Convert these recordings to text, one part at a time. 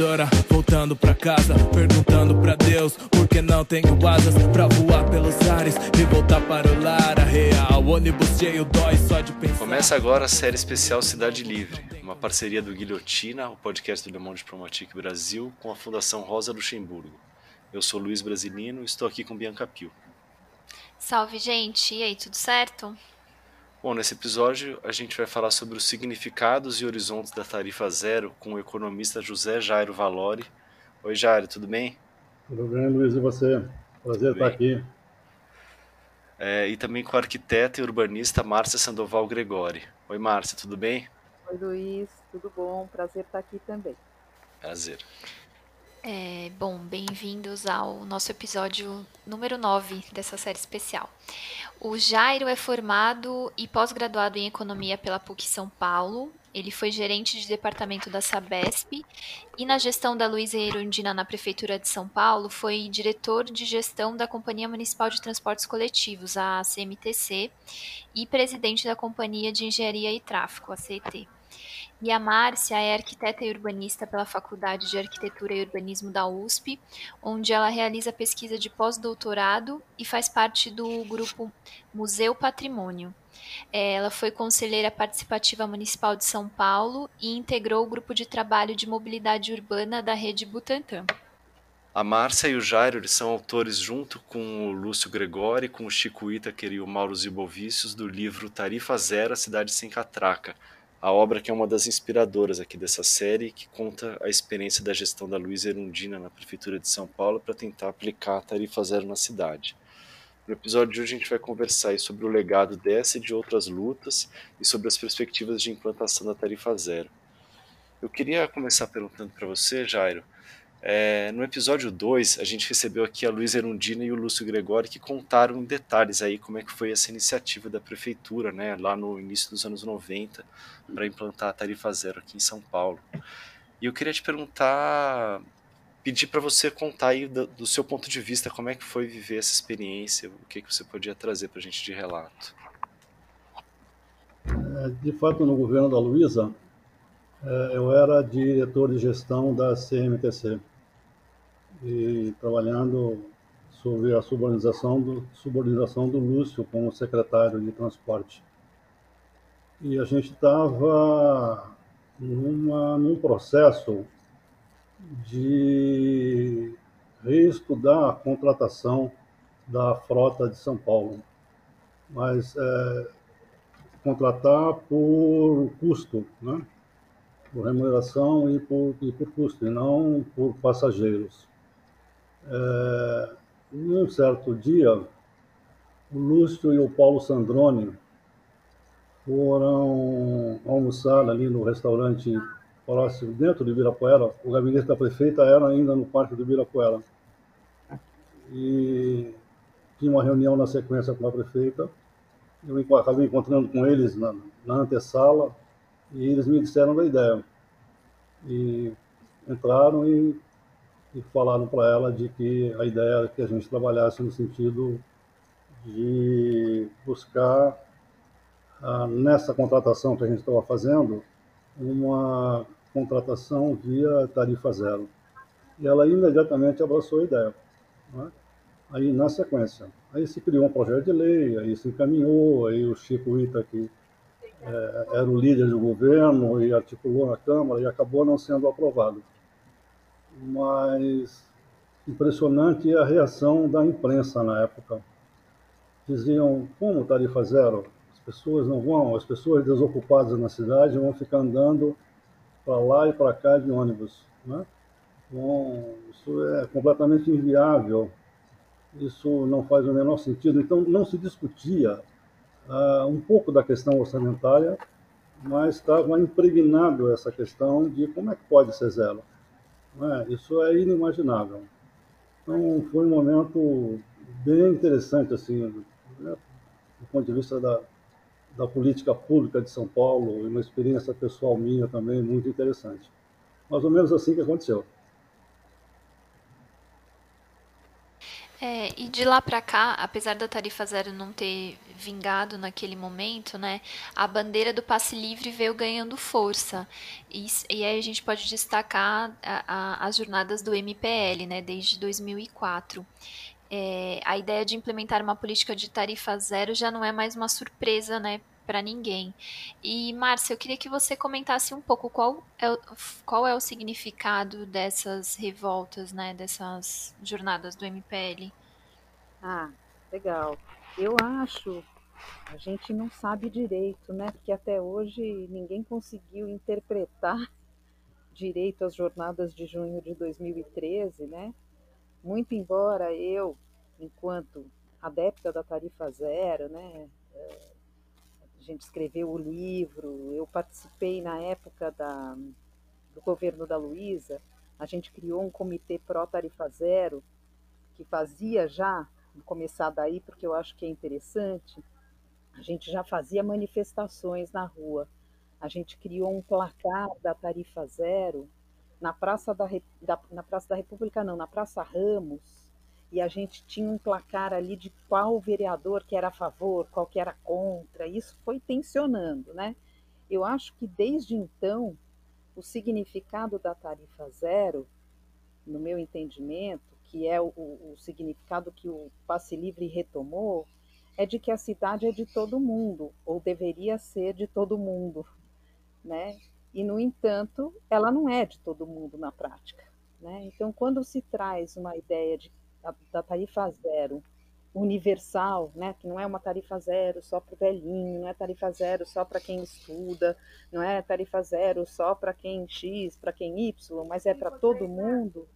voadora, voltando pra casa, perguntando pra Deus por que não tenho asas pra voar pelos ares e voltar para o lar. A real, ônibus cheio dói só de pensar. Começa agora a série especial Cidade Livre, uma parceria do Guilhotina, o podcast do Le Monde Diplomatique Brasil, com a Fundação Rosa Luxemburgo. Eu sou Luiz Brasilino e estou aqui com Bianca Pio. Salve, gente! E aí, tudo certo? Bom, nesse episódio a gente vai falar sobre os significados e horizontes da tarifa zero com o economista José Jairo Valori. Oi, Jairo, tudo bem? Tudo bem, Luiz, e você? Prazer estar aqui. É, e também com a arquiteta e urbanista Márcia Sandoval Gregori. Oi, Márcia, tudo bem? Oi, Luiz, tudo bom? Prazer estar aqui também. Prazer. É, bom, bem-vindos ao nosso episódio número 9 dessa série especial. O Jairo é formado e pós-graduado em Economia pela PUC São Paulo. Ele foi gerente de departamento da Sabesp e na gestão da Luiza Erundina na Prefeitura de São Paulo foi diretor de gestão da Companhia Municipal de Transportes Coletivos, a CMTC, e presidente da Companhia de Engenharia e Tráfego, a CET. E a Márcia é arquiteta e urbanista pela Faculdade de Arquitetura e Urbanismo da USP, onde ela realiza pesquisa de pós-doutorado e faz parte do grupo Museu Patrimônio. É, ela foi conselheira participativa municipal de São Paulo e integrou o grupo de trabalho de mobilidade urbana da rede Butantan. A Márcia e o Jairo são autores, junto com o Lúcio Gregori, com o Chico Itaker e o Mauro Zibovicius, do livro Tarifa Zero, a Cidade Sem Catraca, a obra que é uma das inspiradoras aqui dessa série, que conta a experiência da gestão da Luiza Erundina na Prefeitura de São Paulo para tentar aplicar a tarifa zero na cidade. No episódio de hoje a gente vai conversar sobre o legado dessa e de outras lutas e sobre as perspectivas de implantação da tarifa zero. Eu queria começar perguntando para você, Jairo, é, no episódio 2, a gente recebeu aqui a Luiz Erundina e o Lúcio Gregori que contaram em detalhes aí como é que foi essa iniciativa da prefeitura, né, lá no início dos anos 90, para implantar a tarifa zero aqui em São Paulo. E eu queria te perguntar, pedir para você contar aí do, do, seu ponto de vista como é que foi viver essa experiência, o que, que você podia trazer para a gente de relato. É, de fato, no governo da Luísa, é, eu era diretor de gestão da CMTC e trabalhando sobre a subordinação do, subordinação do Lúcio como secretário de transporte. E a gente estava num processo de reestudar a contratação da frota de São Paulo, mas é, contratar por custo, né? por remuneração e por, e por custo, e não por passageiros. É, certo dia, o Lúcio e o Paulo Sandrone foram almoçar ali no restaurante próximo, dentro de Ibirapuera. O gabinete da prefeita era ainda no Parque do Ibirapuera. E tinha uma reunião na sequência com a prefeita. Eu acabei encontrando com eles na, na antessala e eles me disseram da ideia. E entraram e, e falaram para ela de que a ideia era que a gente trabalhasse no sentido de buscar, ah, nessa contratação que a gente estava fazendo, uma contratação via tarifa zero. E ela imediatamente abraçou a ideia. Né? Aí, na sequência, aí se criou um projeto de lei, aí se encaminhou, aí o Chico Ita, que é, era o líder do governo e articulou na Câmara e acabou não sendo aprovado. Mas impressionante a reação da imprensa na época. Diziam, como tarifa zero? As pessoas não vão, as pessoas desocupadas na cidade vão ficar andando para lá e para cá de ônibus. Né? Bom, isso é completamente inviável, isso não faz o menor sentido. Então, não se discutia uh, um pouco da questão orçamentária, mas estava impregnado essa questão de como é que pode ser zero. É? Isso é inimaginável. Então, foi um momento bem interessante, assim, né, do ponto de vista da, da política pública de São Paulo, e uma experiência pessoal minha também muito interessante. Mais ou menos assim que aconteceu. É, e de lá para cá, apesar da tarifa zero não ter vingado naquele momento, né, a bandeira do passe livre veio ganhando força. E, e aí a gente pode destacar a, a, as jornadas do MPL, né, desde 2004. É, a ideia de implementar uma política de tarifa zero já não é mais uma surpresa, né, para ninguém. E, Márcia, eu queria que você comentasse um pouco qual é, o, qual é o significado dessas revoltas, né, dessas jornadas do MPL. Ah, legal. Eu acho, a gente não sabe direito, né, porque até hoje ninguém conseguiu interpretar direito as jornadas de junho de 2013, né? Muito embora eu, enquanto adepta da tarifa zero, né, é, a gente escreveu o livro, eu participei na época da, do governo da Luísa, a gente criou um comitê pró-tarifa zero, que fazia já, vou começar daí porque eu acho que é interessante, a gente já fazia manifestações na rua. A gente criou um placar da tarifa zero na Praça da, da, na Praça da República, não, na Praça Ramos, e a gente tinha um placar ali de qual vereador que era a favor, qual que era contra, isso foi tensionando, né? Eu acho que desde então o significado da tarifa zero, no meu entendimento, que é o, o significado que o passe livre retomou, é de que a cidade é de todo mundo, ou deveria ser de todo mundo, né? E, no entanto, ela não é de todo mundo na prática. Né? Então, quando se traz uma ideia de da, da tarifa zero universal, né, que não é uma tarifa zero só para o velhinho, não é tarifa zero só para quem estuda, não é tarifa zero só para quem X, para quem Y, mas é para todo mundo,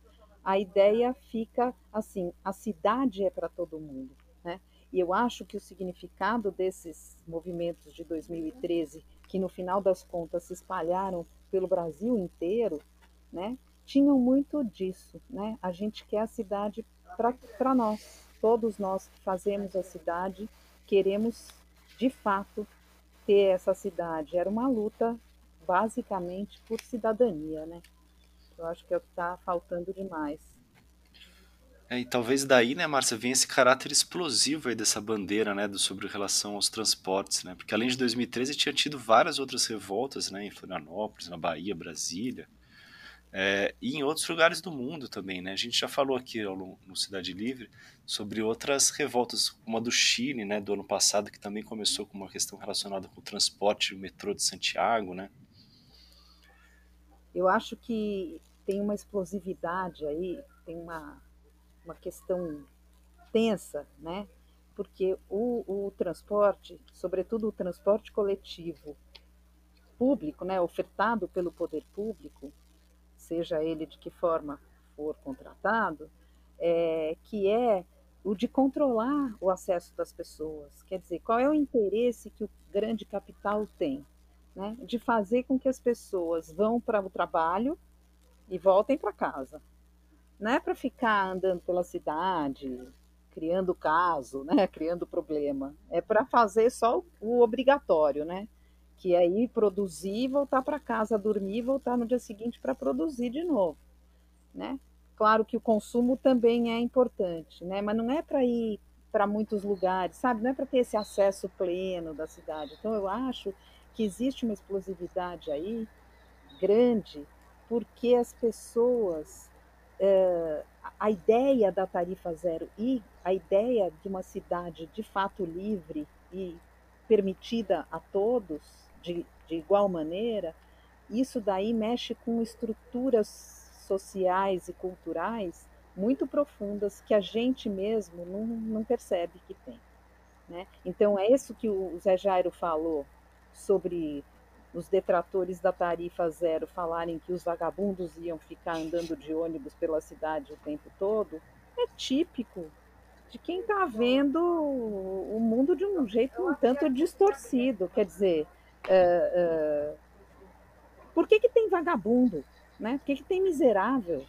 a ideia fica assim, a cidade é para todo mundo. Né? E eu acho que o significado desses movimentos de 2013, que no final das contas se espalharam pelo Brasil inteiro, né, tinham muito disso. Né? A gente quer a cidade para nós. Todos nós que fazemos a cidade queremos, de fato, ter essa cidade. Era uma luta, basicamente, por cidadania, né? Eu acho que é o que está faltando demais. É, e talvez daí, né, Márcia, venha esse caráter explosivo aí dessa bandeira, né, do, sobre relação aos transportes, né? Porque além de 2013 tinha tido várias outras revoltas, né, em Florianópolis, na Bahia, Brasília, é, e em outros lugares do mundo também, né? A gente já falou aqui no, Cidade Livre sobre outras revoltas, uma do Chile, né, do ano passado, que também começou com uma questão relacionada com o transporte, o metrô de Santiago, né? Eu acho que tem uma explosividade aí, tem uma, uma questão tensa, né? Porque o, o transporte, sobretudo o transporte coletivo público, né, ofertado pelo poder público, seja ele de que forma for contratado, é, que é o de controlar o acesso das pessoas. Quer dizer, qual é o interesse que o grande capital tem? Né? De fazer com que as pessoas vão para o trabalho e voltem para casa. Não é para ficar andando pela cidade, criando caso, né? criando problema. É para fazer só o obrigatório, né? Que é ir produzir, voltar para casa, dormir, voltar no dia seguinte para produzir de novo, né? Claro que o consumo também é importante, né? Mas não é para ir para muitos lugares, sabe? Não é para ter esse acesso pleno da cidade. Então eu acho que existe uma explosividade aí grande, porque as pessoas, a ideia da tarifa zero e a ideia de uma cidade de fato livre e permitida a todos, de, de igual maneira, isso daí mexe com estruturas sociais e culturais muito profundas que a gente mesmo não, não percebe que tem. Né? Então, é isso que o Zé Jairo falou sobre os detratores da tarifa zero falarem que os vagabundos iam ficar andando de ônibus pela cidade o tempo todo, é típico de quem está vendo o mundo de um jeito um tanto distorcido. Quer dizer, uh, uh, por que, que tem vagabundo? Né? Por que, que tem miserável?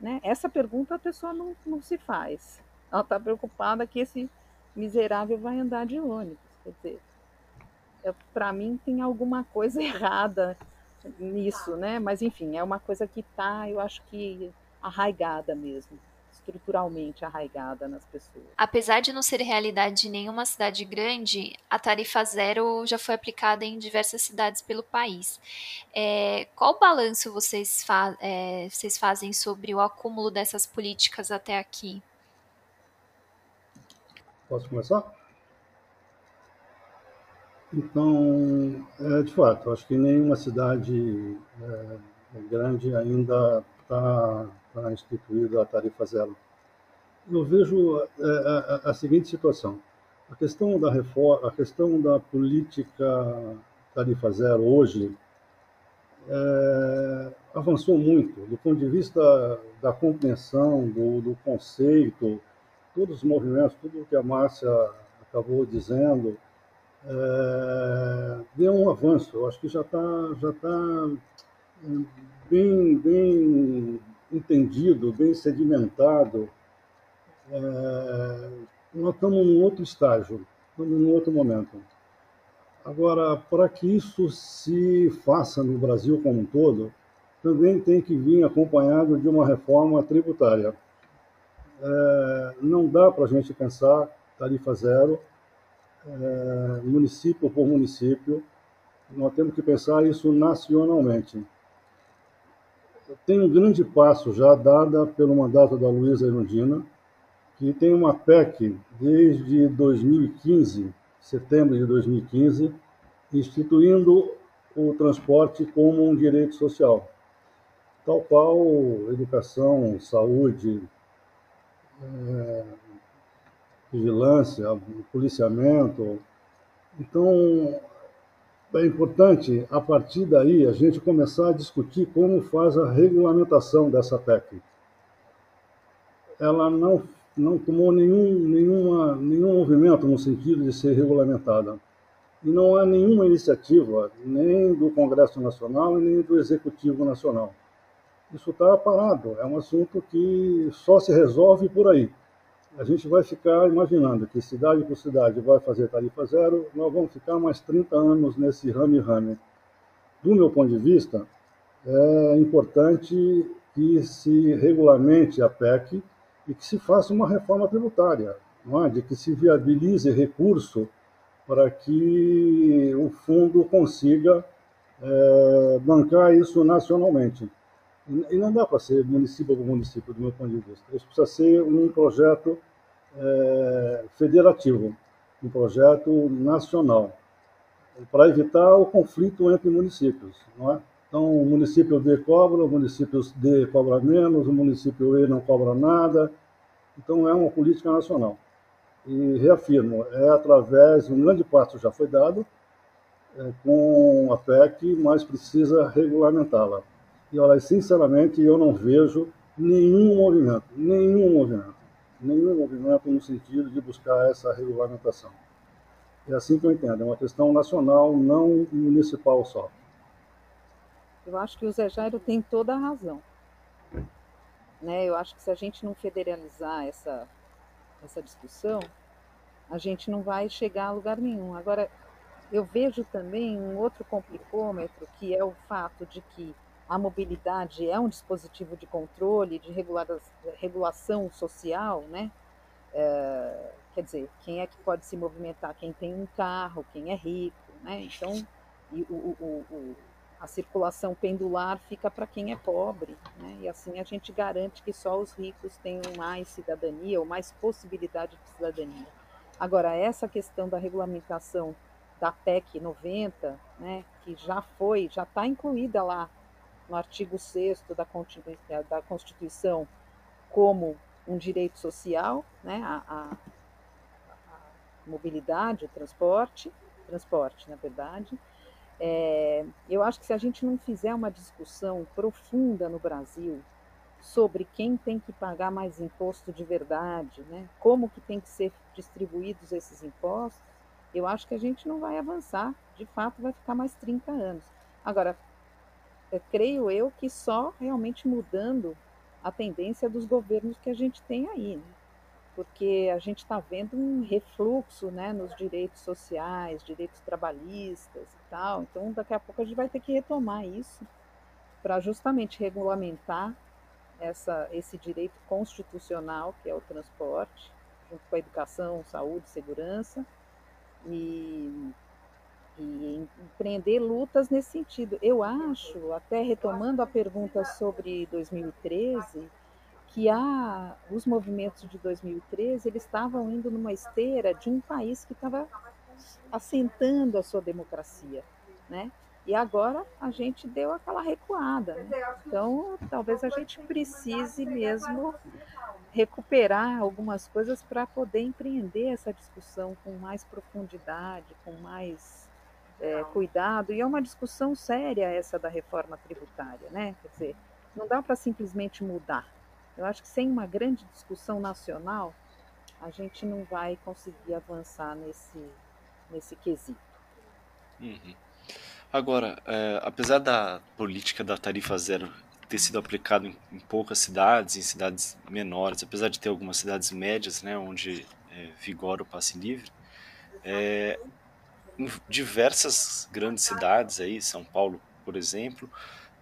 Né? Essa pergunta a pessoa não, não se faz. Ela está preocupada que esse miserável vai andar de ônibus. Quer dizer, é, para mim tem alguma coisa errada nisso, né? Mas enfim, é uma coisa que está, eu acho que arraigada mesmo. Estruturalmente arraigada nas pessoas. Apesar de não ser realidade de nenhuma cidade grande, a tarifa zero já foi aplicada em diversas cidades pelo país. É, qual balanço vocês, fa é, vocês fazem sobre o acúmulo dessas políticas até aqui? Posso começar? Então, é, de fato, acho que nenhuma cidade é, grande ainda está tá instituída a tarifa zero. Eu vejo é, a, a, a, seguinte situação: a questão da reforma, a questão da política tarifa zero hoje é, avançou muito do ponto de vista da compreensão do, do conceito, todos os movimentos, tudo o que a Márcia acabou dizendo é, deu um avanço. Eu acho que já está já tá bem, bem entendido, bem sedimentado. É, nós estamos num outro estágio, estamos num outro momento. Agora, para que isso se faça no Brasil como um todo, também tem que vir acompanhado de uma reforma tributária. É, não dá para a gente pensar tarifa zero é, município por município, nós temos que pensar isso nacionalmente. Tem um grande passo já dado pelo mandato da Luísa Erundina, que tem uma PEC desde 2015, setembro de 2015, instituindo o transporte como um direito social, tal qual educação, saúde, é, vigilância, policiamento. Então, é importante, a partir daí, a gente começar a discutir como faz a regulamentação dessa PEC. Ela não, não tomou nenhum, nenhuma, nenhum movimento no sentido de ser regulamentada. E não há nenhuma iniciativa, nem do Congresso Nacional e nem do Executivo Nacional. Isso está parado, é um assunto que só se resolve por aí a gente vai ficar imaginando que cidade por cidade vai fazer tarifa zero, nós vamos ficar mais 30 anos nesse rame-rame. Do meu ponto de vista, é importante que se regulamente a PEC e que se faça uma reforma tributária, é? de que se viabilize recurso para que o fundo consiga é, bancar isso nacionalmente. E não dá para ser município por município, do meu ponto de vista. Isso precisa ser um projeto é, federativo, um projeto nacional, para evitar o conflito entre municípios. Não é? Então, o município D cobra, o município D cobra menos, o município E não cobra nada. Então, é uma política nacional. E reafirmo, é através, um grande passo já foi dado, é, com a PEC, mas precisa regulamentá-la. E olha, sinceramente, eu não vejo nenhum movimento, nenhum movimento, nenhum movimento no sentido de buscar essa regulamentação. É assim que eu entendo, é uma questão nacional, não municipal só. Eu acho que o Zé Jairo tem toda a razão. Né? Eu acho que se a gente não federalizar essa, essa discussão, a gente não vai chegar a lugar nenhum. Agora, eu vejo também um outro complicômetro, que é o fato de que a mobilidade é um dispositivo de controle, de regulação social, né? É, quer dizer, quem é que pode se movimentar? Quem tem um carro, quem é rico, né? Então, o, o, o, a circulação pendular fica para quem é pobre, né? E assim a gente garante que só os ricos tenham mais cidadania ou mais possibilidade de cidadania. Agora, essa questão da regulamentação da PEC 90, né, que já foi, já está incluída lá no artigo 6 da, da Constituição como um direito social, né, a, a, a mobilidade, o transporte, transporte, na verdade. É, eu acho que se a gente não fizer uma discussão profunda no Brasil sobre quem tem que pagar mais imposto de verdade, né, como que tem que ser distribuídos esses impostos, eu acho que a gente não vai avançar. De fato, vai ficar mais 30 anos. Agora, creio eu que só realmente mudando a tendência dos governos que a gente tem aí, né? porque a gente está vendo um refluxo né, nos direitos sociais, direitos trabalhistas e tal. Então, daqui a pouco a gente vai ter que retomar isso para justamente regulamentar essa, esse direito constitucional que é o transporte, junto com a educação, saúde, segurança, e, e empreender lutas nesse sentido. Eu acho, até retomando a pergunta sobre 2013, que os movimentos de 2013 eles estavam indo numa esteira de um país que estava assentando a sua democracia, né? E agora a gente deu aquela recuada. Né? Então, talvez a gente precise mesmo recuperar algumas coisas para poder empreender essa discussão com mais profundidade, com mais é, cuidado. E é uma discussão séria essa da reforma tributária, né? Quer dizer, não dá para simplesmente mudar. Eu acho que sem uma grande discussão nacional, a gente não vai conseguir avançar nesse, nesse quesito. Uhum. Agora, é, apesar da política da tarifa zero ter sido aplicado em, em, poucas cidades, em cidades menores, apesar de ter algumas cidades médias, né, onde é, vigora o passe livre, é, em diversas grandes cidades aí, São Paulo, por exemplo,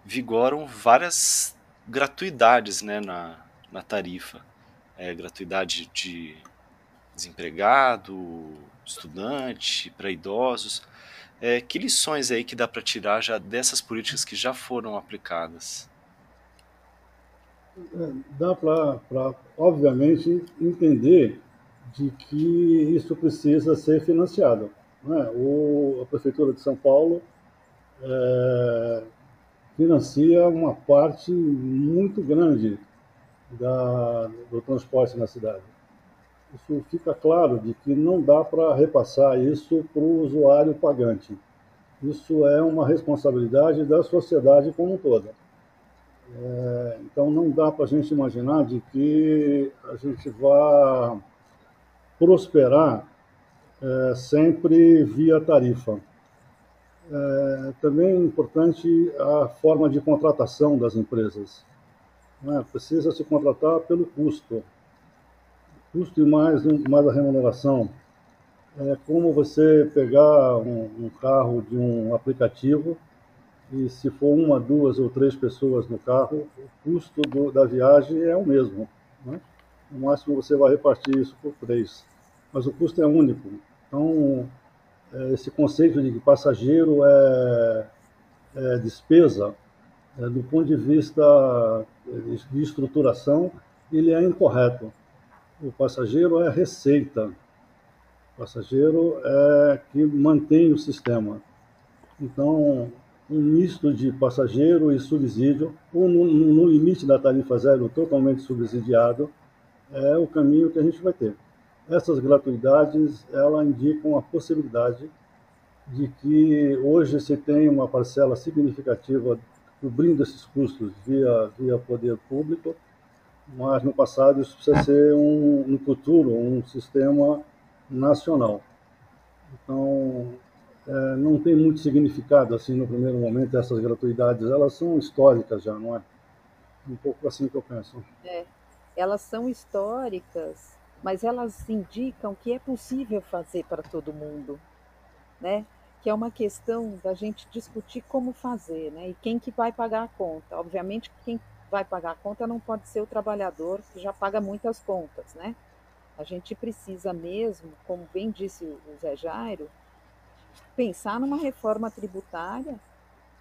vigoram várias gratuidades, né, na, na tarifa, é, gratuidade de desempregado, estudante, para idosos. É, que lições aí que dá para tirar já dessas políticas que já foram aplicadas? É, dá para, obviamente, entender de que isso precisa ser financiado. Né? O, a Prefeitura de São Paulo é, financia uma parte muito grande da, do transporte na cidade. Isso fica claro de que não dá para repassar isso para o usuário pagante. Isso é uma responsabilidade da sociedade como um todo. É, então não dá para a gente imaginar de que a gente vá prosperar é, sempre via tarifa. É, também é importante a forma de contratação das empresas. Né? Precisa se contratar pelo custo. Custo e mais, mais a remuneração. É como você pegar um, um carro de um aplicativo e se for uma, duas ou três pessoas no carro, o custo do, da viagem é o mesmo. Né? No máximo você vai repartir isso por três, mas o custo é único. Então, é, esse conceito de que passageiro é, é despesa, é, do ponto de vista de estruturação, ele é incorreto. O passageiro é receita. O passageiro é que mantém o sistema. Então, um misto de passageiro e subsídio, ou no, no limite da tarifa zero totalmente subsidiado, é o caminho que a gente vai ter. Essas gratuidades, ela indicam a possibilidade de que hoje se tem uma parcela significativa cobrindo esses custos via, via poder público, mas no passado isso precisa ser um, no futuro um sistema nacional. Então, é, não tem muito significado assim no primeiro momento essas gratuidades, elas são históricas já, não é? Um pouco assim que eu penso. É, elas são históricas, mas elas indicam que é possível fazer para todo mundo, né? que é uma questão da gente discutir como fazer, né? E quem que vai pagar a conta. Obviamente que quem vai pagar a conta não pode ser o trabalhador que já paga muitas contas, né? A gente precisa mesmo, como bem disse o Zé Jairo, pensar numa reforma tributária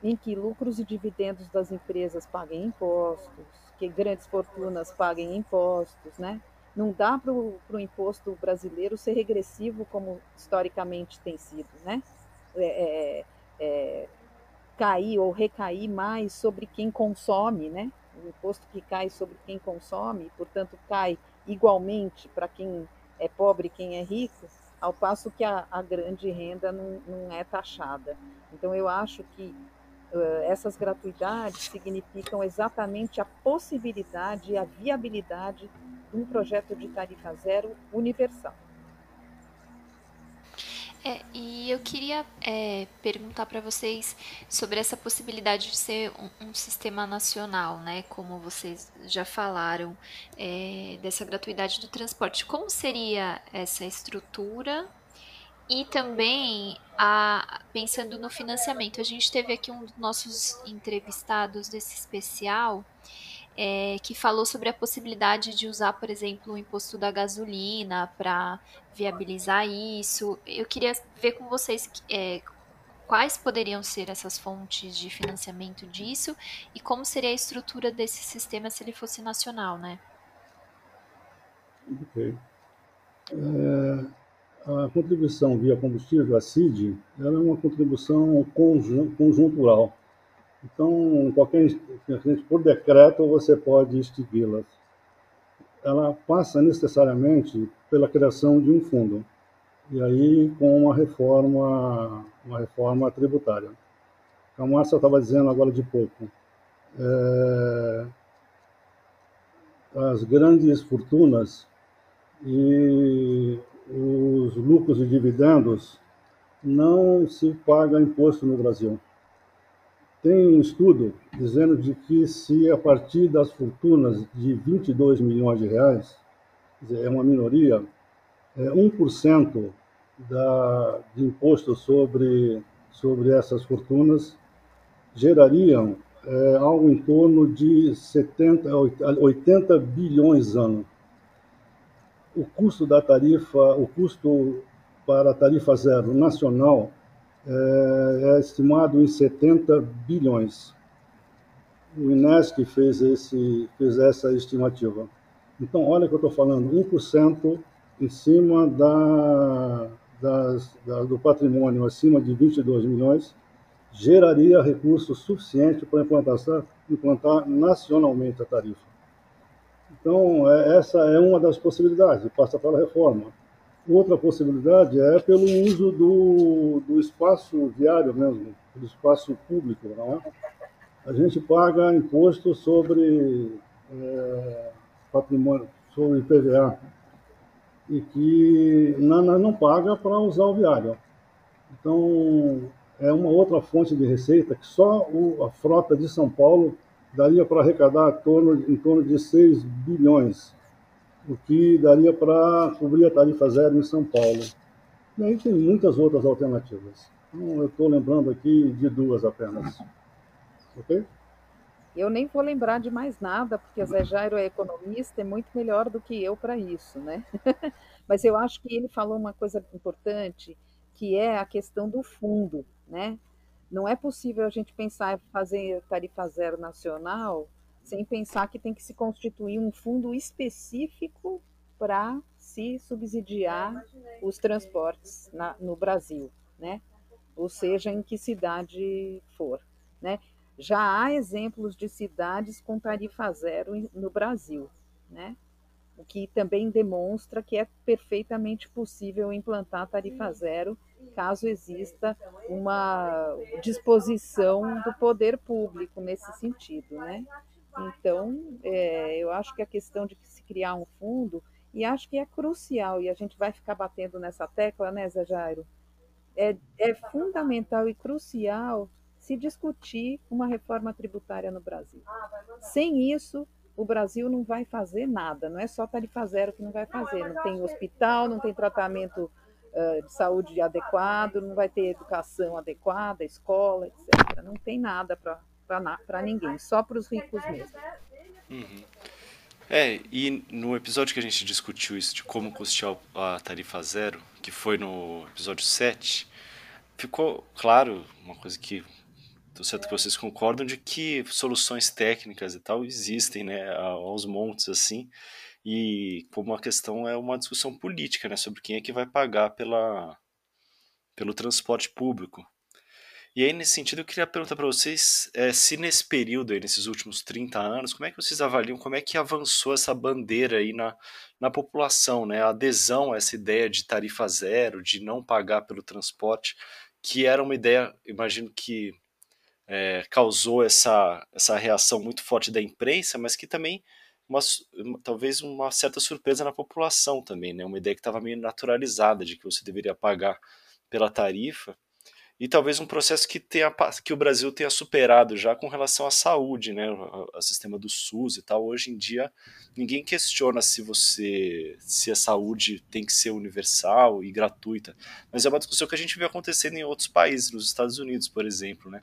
em que lucros e dividendos das empresas paguem impostos, que grandes fortunas paguem impostos, né? Não dá para o imposto brasileiro ser regressivo como historicamente tem sido, né? É, é, é, cair ou recair mais sobre quem consome, né? O imposto que cai sobre quem consome, portanto, cai igualmente para quem é pobre e quem é rico, ao passo que a, a grande renda não, não, é taxada. Então, eu acho que uh, essas gratuidades significam exatamente a possibilidade e a viabilidade de um projeto de tarifa zero universal. É, e eu queria é, perguntar para vocês sobre essa possibilidade de ser um, um, sistema nacional, né? Como vocês já falaram, é, dessa gratuidade do transporte. Como seria essa estrutura? E também, a, pensando no financiamento, a gente teve aqui um dos nossos entrevistados desse especial, é, que falou sobre a possibilidade de usar, por exemplo, o imposto da gasolina para viabilizar isso. Eu queria ver com vocês é, quais poderiam ser essas fontes de financiamento disso e como seria a estrutura desse sistema se ele fosse nacional, né? Ok. É, a contribuição via combustível, a CID, ela é uma contribuição conjuntural. Então, qualquer por decreto você pode extingui-la. Ela passa necessariamente pela criação de um fundo e aí com uma reforma, uma reforma tributária. A Márcia estava dizendo agora de pouco. É, as grandes fortunas e os lucros e dividendos não se paga imposto no Brasil. Tem um estudo dizendo de que se a partir das fortunas de 22 milhões de reais, é uma minoria, é 1% da, de imposto sobre, sobre essas fortunas gerariam é, algo em torno de 70, 80 bilhões ano. O custo da tarifa, o custo para a tarifa zero nacional é, é estimado em 70 bilhões. O INESC fez, esse, fez essa estimativa. Então, olha que eu estou falando, 1% em cima da, das, da, do patrimônio acima de 22 milhões geraria recursos suficientes para implantar, implantar nacionalmente a tarifa. Então, é, essa é uma das possibilidades, passa pela reforma. Outra possibilidade é pelo uso do, do espaço viário mesmo, do espaço público. Não é? A gente paga imposto sobre é, patrimônio, sobre PVA, e que não, não paga para usar o viário. Então, é uma outra fonte de receita que só o, a frota de São Paulo daria para arrecadar torno, em torno de 6 bilhões, o que daria para cobrir a tarifa zero em São Paulo. E aí tem muitas outras alternativas. Então, eu estou lembrando aqui de duas apenas. Ok? Eu nem vou lembrar de mais nada, porque Zé Jairo é economista, é muito melhor do que eu para isso, né? Mas eu acho que ele falou uma coisa importante, que é a questão do fundo, né? Não é possível a gente pensar em fazer tarifa zero nacional sem pensar que tem que se constituir um fundo específico para se subsidiar os transportes na, no Brasil, né? Ou seja, em que cidade for, né? Já há exemplos de cidades com tarifa zero no Brasil, né? o que também demonstra que é perfeitamente possível implantar tarifa zero caso exista uma disposição do poder público nesse sentido, né? Então, é, eu acho que a questão de se criar um fundo, e acho que é crucial, e a gente vai ficar batendo nessa tecla, né, Zé Jairo? É, é fundamental e crucial se discutir uma reforma tributária no Brasil. Sem isso, o Brasil não vai fazer nada, não é só tarifa zero que não vai fazer, não tem hospital, não tem tratamento uh, de saúde adequado, não vai ter educação adequada, escola, etc. Não tem nada para ninguém, só para os ricos mesmo. Uhum. É, e no episódio que a gente discutiu isso de como custear a tarifa zero, que foi no episódio 7, ficou claro uma coisa que Tô certo que vocês concordam de que soluções técnicas e tal existem, né, aos montes assim, e como a questão é uma discussão política, né, sobre quem é que vai pagar pela pelo transporte público. E aí, nesse sentido, eu queria perguntar para vocês é, se nesse período, aí, nesses últimos 30 anos, como é que vocês avaliam, como é que avançou essa bandeira aí na, na população, né? A adesão a essa ideia de tarifa zero, de não pagar pelo transporte, que era uma ideia, imagino que é, causou essa, essa reação muito forte da imprensa, mas que também uma, talvez uma certa surpresa na população também, né? Uma ideia que estava meio naturalizada de que você deveria pagar pela tarifa. E talvez um processo que, tenha, que o Brasil tenha superado já com relação à saúde, né, o, sistema do SUS e tal. Hoje em dia, ninguém questiona se você, se a saúde tem que ser universal e gratuita, mas é uma discussão que a gente vê acontecendo em outros países, nos Estados Unidos, por exemplo, né.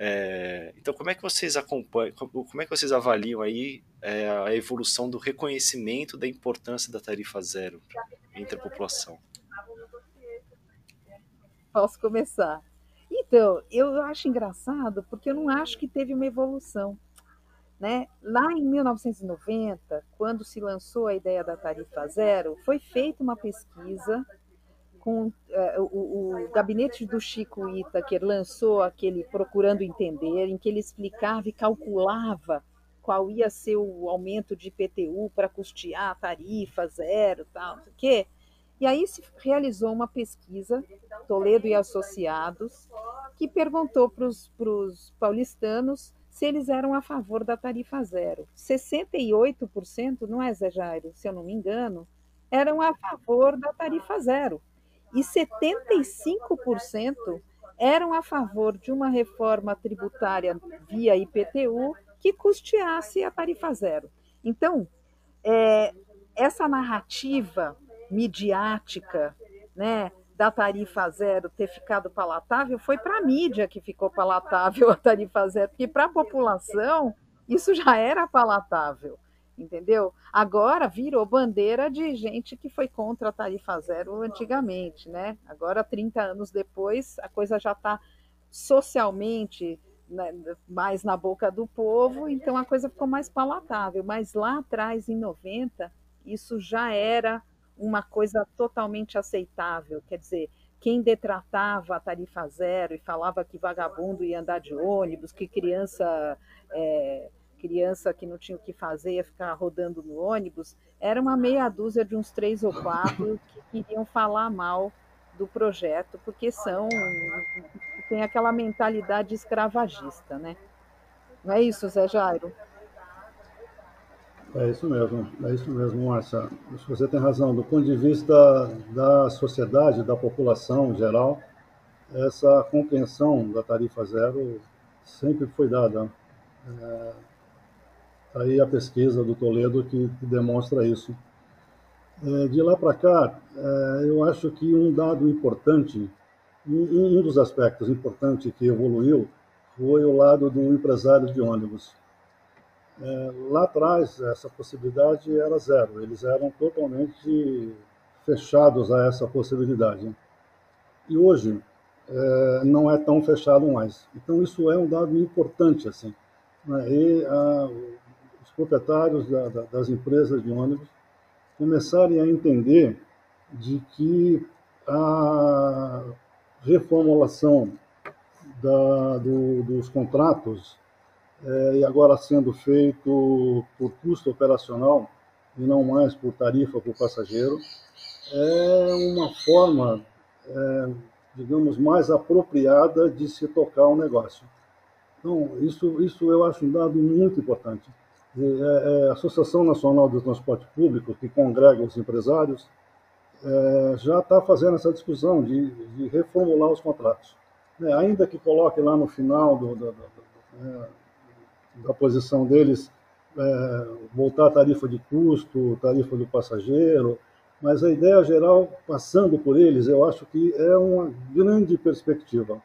É, então, como é que vocês acompanham, como é que vocês avaliam aí é, a evolução do reconhecimento da importância da tarifa zero entre a população? Posso começar. Então, eu acho engraçado porque eu não acho que teve uma evolução. Né? Lá em 1990, quando se lançou a ideia da tarifa zero, foi feita uma pesquisa com uh, o, o, gabinete do Chico Itaker lançou aquele Procurando Entender, em que ele explicava e calculava qual ia ser o aumento de IPTU para custear a tarifa zero, tal, não sei o quê. E aí se realizou uma pesquisa, Toledo e Associados, que perguntou para os paulistanos se eles eram a favor da tarifa zero. 68%, não é, Zé Jairo, se eu não me engano, eram a favor da tarifa zero. E 75% eram a favor de uma reforma tributária via IPTU que custeasse a tarifa zero. Então, é, essa narrativa midiática, né, da tarifa zero ter ficado palatável, foi para a mídia que ficou palatável a tarifa zero, porque para a população isso já era palatável, entendeu? Agora virou bandeira de gente que foi contra a tarifa zero antigamente, né? Agora, 30 anos depois, a coisa já está socialmente né, mais na boca do povo, então a coisa ficou mais palatável. Mas lá atrás, em 90, isso já era uma coisa totalmente aceitável. Quer dizer, quem detratava a tarifa zero e falava que vagabundo ia andar de ônibus, que criança é, criança que não tinha o que fazer ia ficar rodando no ônibus, era uma meia dúzia de uns três ou quatro que queriam falar mal do projeto, porque são tem aquela mentalidade escravagista, né? Não é isso, Zé Jairo? É isso mesmo, é isso mesmo, Márcia. Você tem razão. Do ponto de vista da sociedade, da população em geral, essa compreensão da tarifa zero sempre foi dada. É, tá aí a pesquisa do Toledo que, demonstra isso. É, de lá para cá, é, eu acho que um dado importante, um, um dos aspectos importantes que evoluiu foi o lado do empresário de ônibus lá atrás, essa possibilidade era zero, eles eram totalmente fechados a essa possibilidade. E hoje, é, não é tão fechado mais. Então, isso é um dado importante. assim. Né? E a, os proprietários da, da, das empresas de ônibus começarem a entender de que a reformulação da, do, dos contratos é, e agora sendo feito por custo operacional e não mais por tarifa por passageiro, é uma forma, é, digamos, mais apropriada de se tocar o negócio. Então, isso, isso eu acho um dado muito importante. É, é, a Associação Nacional do Transporte Público, que congrega os empresários, é, já está fazendo essa discussão de, de reformular os contratos. É, ainda que coloque lá no final do, do, do, do é, da posição deles é, voltar à tarifa de custo, tarifa do passageiro, mas a ideia geral, passando por eles, eu acho que é uma grande perspectiva.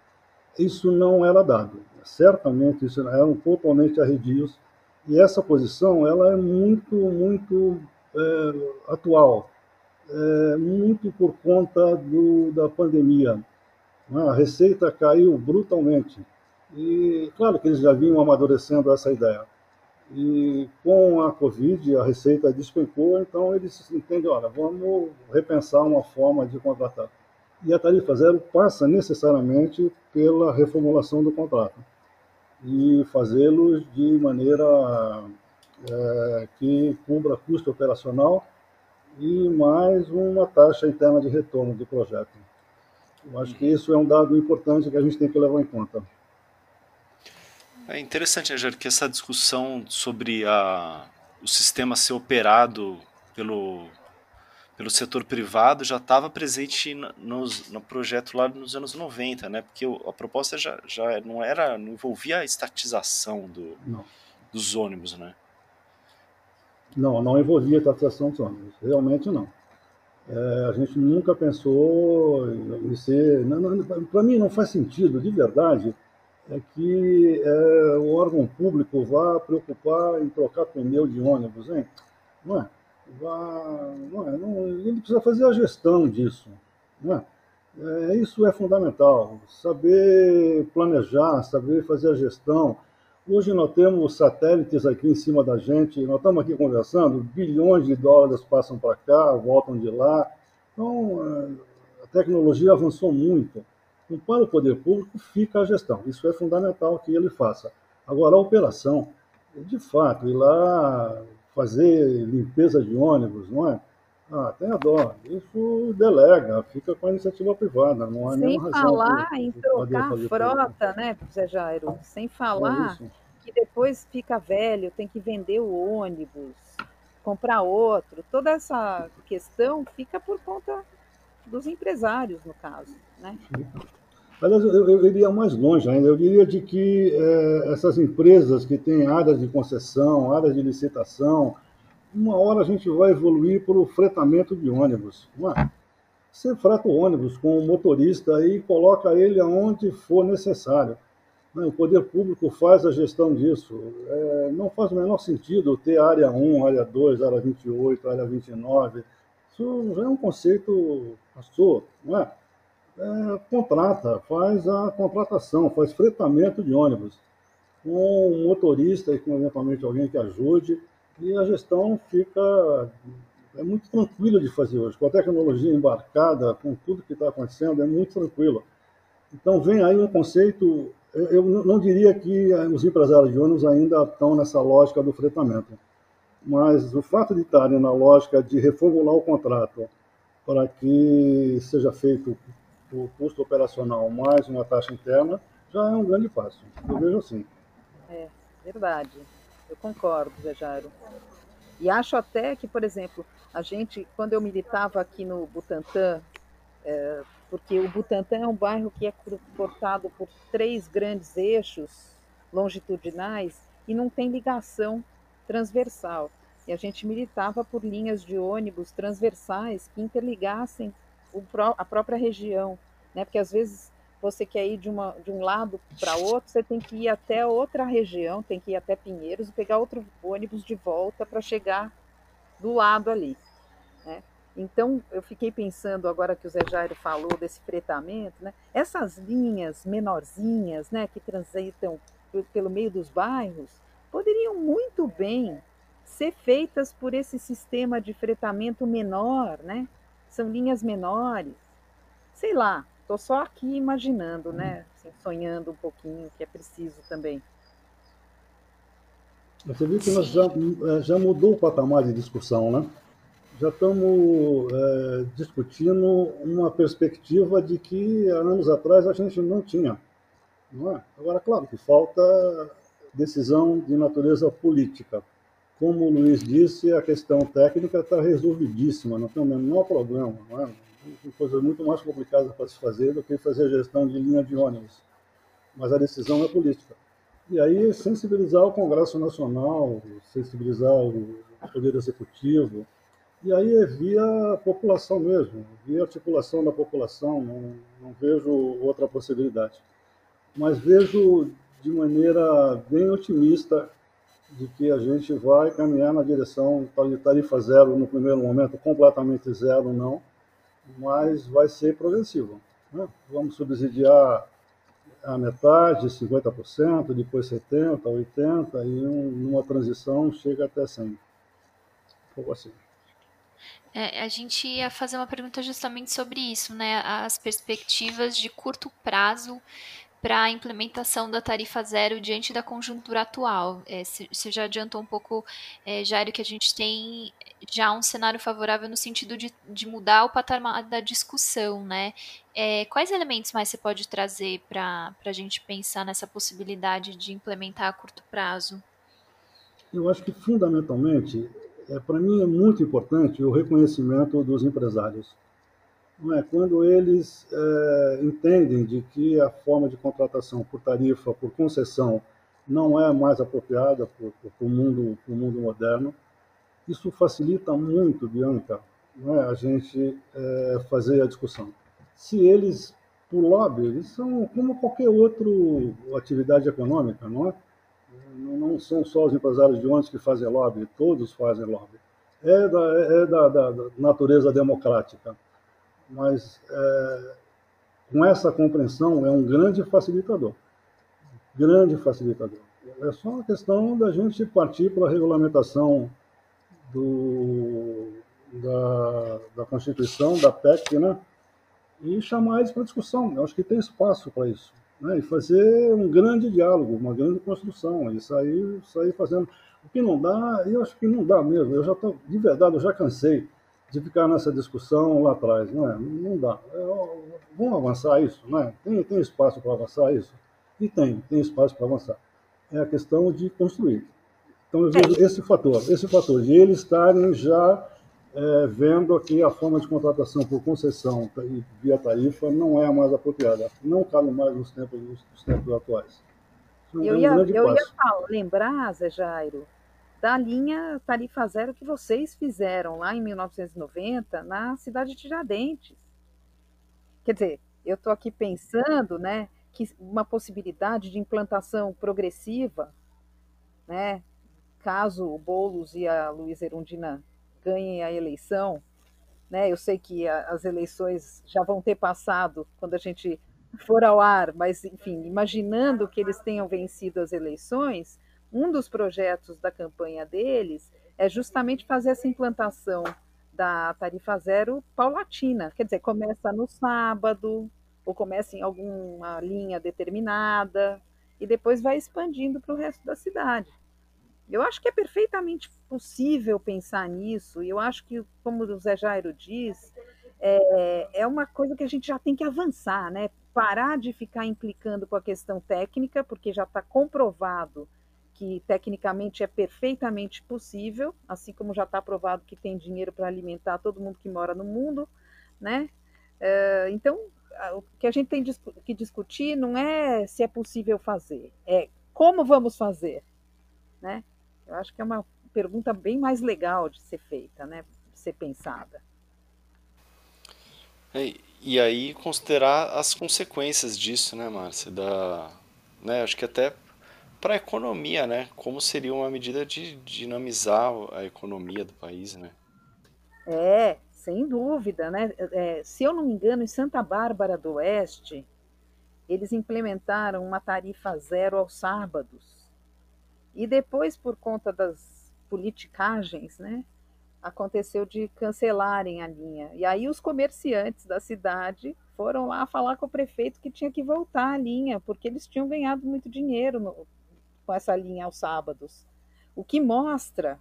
Isso não era dado, certamente isso eram totalmente arredios, e essa posição ela é muito, muito é, atual, é, muito por conta do, da pandemia. A receita caiu brutalmente e claro que eles já vinham amadurecendo essa ideia. E com a Covid, a receita despencou, então eles entendem, olha, vamos repensar uma forma de contratar. E a tarifa zero passa necessariamente pela reformulação do contrato e fazê-los de maneira é, que cubra custo operacional e mais uma taxa interna de retorno do projeto. Eu acho que isso é um dado importante que a gente tem que levar em conta. É interessante, né, Jair, que essa discussão sobre a, o sistema ser operado pelo, pelo setor privado já estava presente nos, no projeto lá nos anos 90, né? Porque a proposta já, já não era, não envolvia a estatização do, dos ônibus, né? Não, não envolvia a estatização dos ônibus, realmente não. É, a gente nunca pensou em ser. Para mim não faz sentido, de verdade, é que é, o órgão público vá preocupar em trocar pneu de ônibus, hein? Não é? Vá, não é não, ele precisa fazer a gestão disso. Não é? É, isso é fundamental, saber planejar, saber fazer a gestão. Hoje nós temos satélites aqui em cima da gente, nós estamos aqui conversando, bilhões de dólares passam para cá, voltam de lá. Então, é, a tecnologia avançou muito. Então, para o poder público fica a gestão, isso é fundamental que ele faça. Agora, a operação, de fato, ir lá fazer limpeza de ônibus, não é? Ah, tem a dó. Isso delega, fica com a iniciativa privada, não há Sem nenhuma razão. Sem falar em trocar a frota, né, Zé Jairo? Sem falar é que depois fica velho, tem que vender o ônibus, comprar outro. Toda essa questão fica por conta dos empresários, no caso, né? Aliás, eu, eu iria mais longe ainda. Eu diria de que é, essas empresas que têm áreas de concessão, áreas de licitação, uma hora a gente vai evoluir para o fretamento de ônibus. Não é? Você freta o ônibus com o motorista e coloca ele aonde for necessário. Né? O poder público faz a gestão disso. É, não faz o menor sentido ter área 1, área 2, área 28, área 29. Isso já é um conceito passou, não é? é? Contrata, faz a contratação, faz fretamento de ônibus com um motorista e com eventualmente alguém que ajude e a gestão fica é muito tranquila de fazer hoje. Com a tecnologia embarcada, com tudo que está acontecendo, é muito tranquilo. Então vem aí um conceito, eu não diria que os empresários de ônibus ainda estão nessa lógica do fretamento, mas o fato de estarem na lógica de reformular o contrato para que seja feito o custo operacional mais uma taxa interna, já é um grande passo. Eu vejo assim. É, verdade. Eu concordo, Zé Jairo. E acho até que, por exemplo, a gente, quando eu militava aqui no Butantã, é, porque o Butantã é um bairro que é cortado por três grandes eixos longitudinais e não tem ligação transversal. E a gente militava por linhas de ônibus transversais que interligassem a própria região, né? Porque às vezes você quer ir de, uma, de um lado para outro, você tem que ir até outra região, tem que ir até Pinheiros e pegar outro ônibus de volta para chegar do lado ali. Né? Então, eu fiquei pensando, agora que o Zé Jairo falou desse fretamento, né? essas linhas menorzinhas né, que transitam pelo meio dos bairros poderiam muito bem ser feitas por esse sistema de fretamento menor, né? São linhas menores. Sei lá, Estou só aqui imaginando, né? Assim, sonhando um pouquinho, que é preciso também. Você viu que nós já, é, já mudou o patamar de discussão, né? Já estamos é, discutindo uma perspectiva de que anos atrás a gente não tinha. Não é? Agora, claro que falta decisão de natureza política. Como o Luiz disse, a questão técnica está resolvidíssima, não tem o menor problema. Não é? coisas muito mais complicadas para se fazer do que fazer a gestão de linha de ônibus. Mas a decisão é política. E aí sensibilizar o Congresso Nacional, sensibilizar o Poder Executivo, e aí é via população mesmo, via articulação da população, não, não vejo outra possibilidade. Mas vejo de maneira bem otimista de que a gente vai caminhar na direção de tarifa zero no primeiro momento, completamente zero não, mas vai ser progressivo. Né? Vamos subsidiar a metade, 50%, depois 70%, 80%, e um, numa transição chega até 100%. Um pouco assim. É, a gente ia fazer uma pergunta justamente sobre isso, né? As perspectivas de curto prazo para a implementação da tarifa zero diante da conjuntura atual. É, você já adiantou um pouco, é, Jairo, que a gente tem já um cenário favorável no sentido de, de mudar o patamar da discussão, né? É, quais elementos mais você pode trazer para a gente pensar nessa possibilidade de implementar a curto prazo? Eu acho que, fundamentalmente, é, para mim é muito importante o reconhecimento dos empresários. É? Quando eles é, entendem de que a forma de contratação por tarifa, por concessão, não é mais apropriada para o mundo, mundo moderno, isso facilita muito, Bianca, é? a gente é, fazer a discussão. Se eles, por lobby, eles são como qualquer outra atividade econômica, não é? não são só os empresários de ônibus que fazem lobby, todos fazem lobby. É da, é da, da natureza democrática. Mas é, com essa compreensão é um grande facilitador. Grande facilitador. É só uma questão da gente partir para a regulamentação do, da, da Constituição, da PEC, né? e chamar eles para discussão. Eu acho que tem espaço para isso né, e fazer um grande diálogo, uma grande construção, e sair, sair fazendo. O que não dá, eu acho que não dá mesmo. Eu já estou, de verdade, eu já cansei de ficar nessa discussão lá atrás, não é? Não dá. É, vamos avançar isso, né? Tem, tem espaço para avançar isso? E tem, tem espaço para avançar. É a questão de construir. Então eu vejo esse fator, esse fator de eles estarem já é, vendo que a forma de contratação por concessão e via tarifa não é a mais apropriada, não cabe mais nos tempos, nos tempos atuais. É eu, ia, eu ia falar, lembrar, Zé Jairo, da linha tarifa zero que vocês fizeram lá em 1990 na cidade de Tiradentes. Quer dizer, eu estou aqui pensando né, que uma possibilidade de implantação progressiva, né, caso o Boulos e a Luiz Erundina ganhem a eleição, né? Eu sei que a, as eleições já vão ter passado quando a gente for ao ar, mas enfim, imaginando que eles tenham vencido as eleições, um dos projetos da campanha deles é justamente fazer essa implantação da tarifa zero paulatina, quer dizer, começa no sábado ou começa em alguma linha determinada e depois vai expandindo para o resto da cidade. Eu acho que é perfeitamente possível pensar nisso, e eu acho que, como o Zé Jairo diz, é, é uma coisa que a gente já tem que avançar, né? Parar de ficar implicando com a questão técnica, porque já está comprovado que tecnicamente é perfeitamente possível, assim como já está provado que tem dinheiro para alimentar todo mundo que mora no mundo, né? É, então, o que a gente tem que discutir não é se é possível fazer, é como vamos fazer, né? Eu acho que é uma pergunta bem mais legal de ser feita, né? De ser pensada. É, e aí considerar as consequências disso, né, Márcia? Da, né, acho que até para a economia, né? Como seria uma medida de dinamizar a economia do país, né? É, sem dúvida, né? É, se eu não me engano, em Santa Bárbara do Oeste, eles implementaram uma tarifa zero aos sábados. E depois, por conta das politicagens, né, aconteceu de cancelarem a linha. E aí os comerciantes da cidade foram lá falar com o prefeito que tinha que voltar a linha, porque eles tinham ganhado muito dinheiro no, com essa linha aos sábados. O que mostra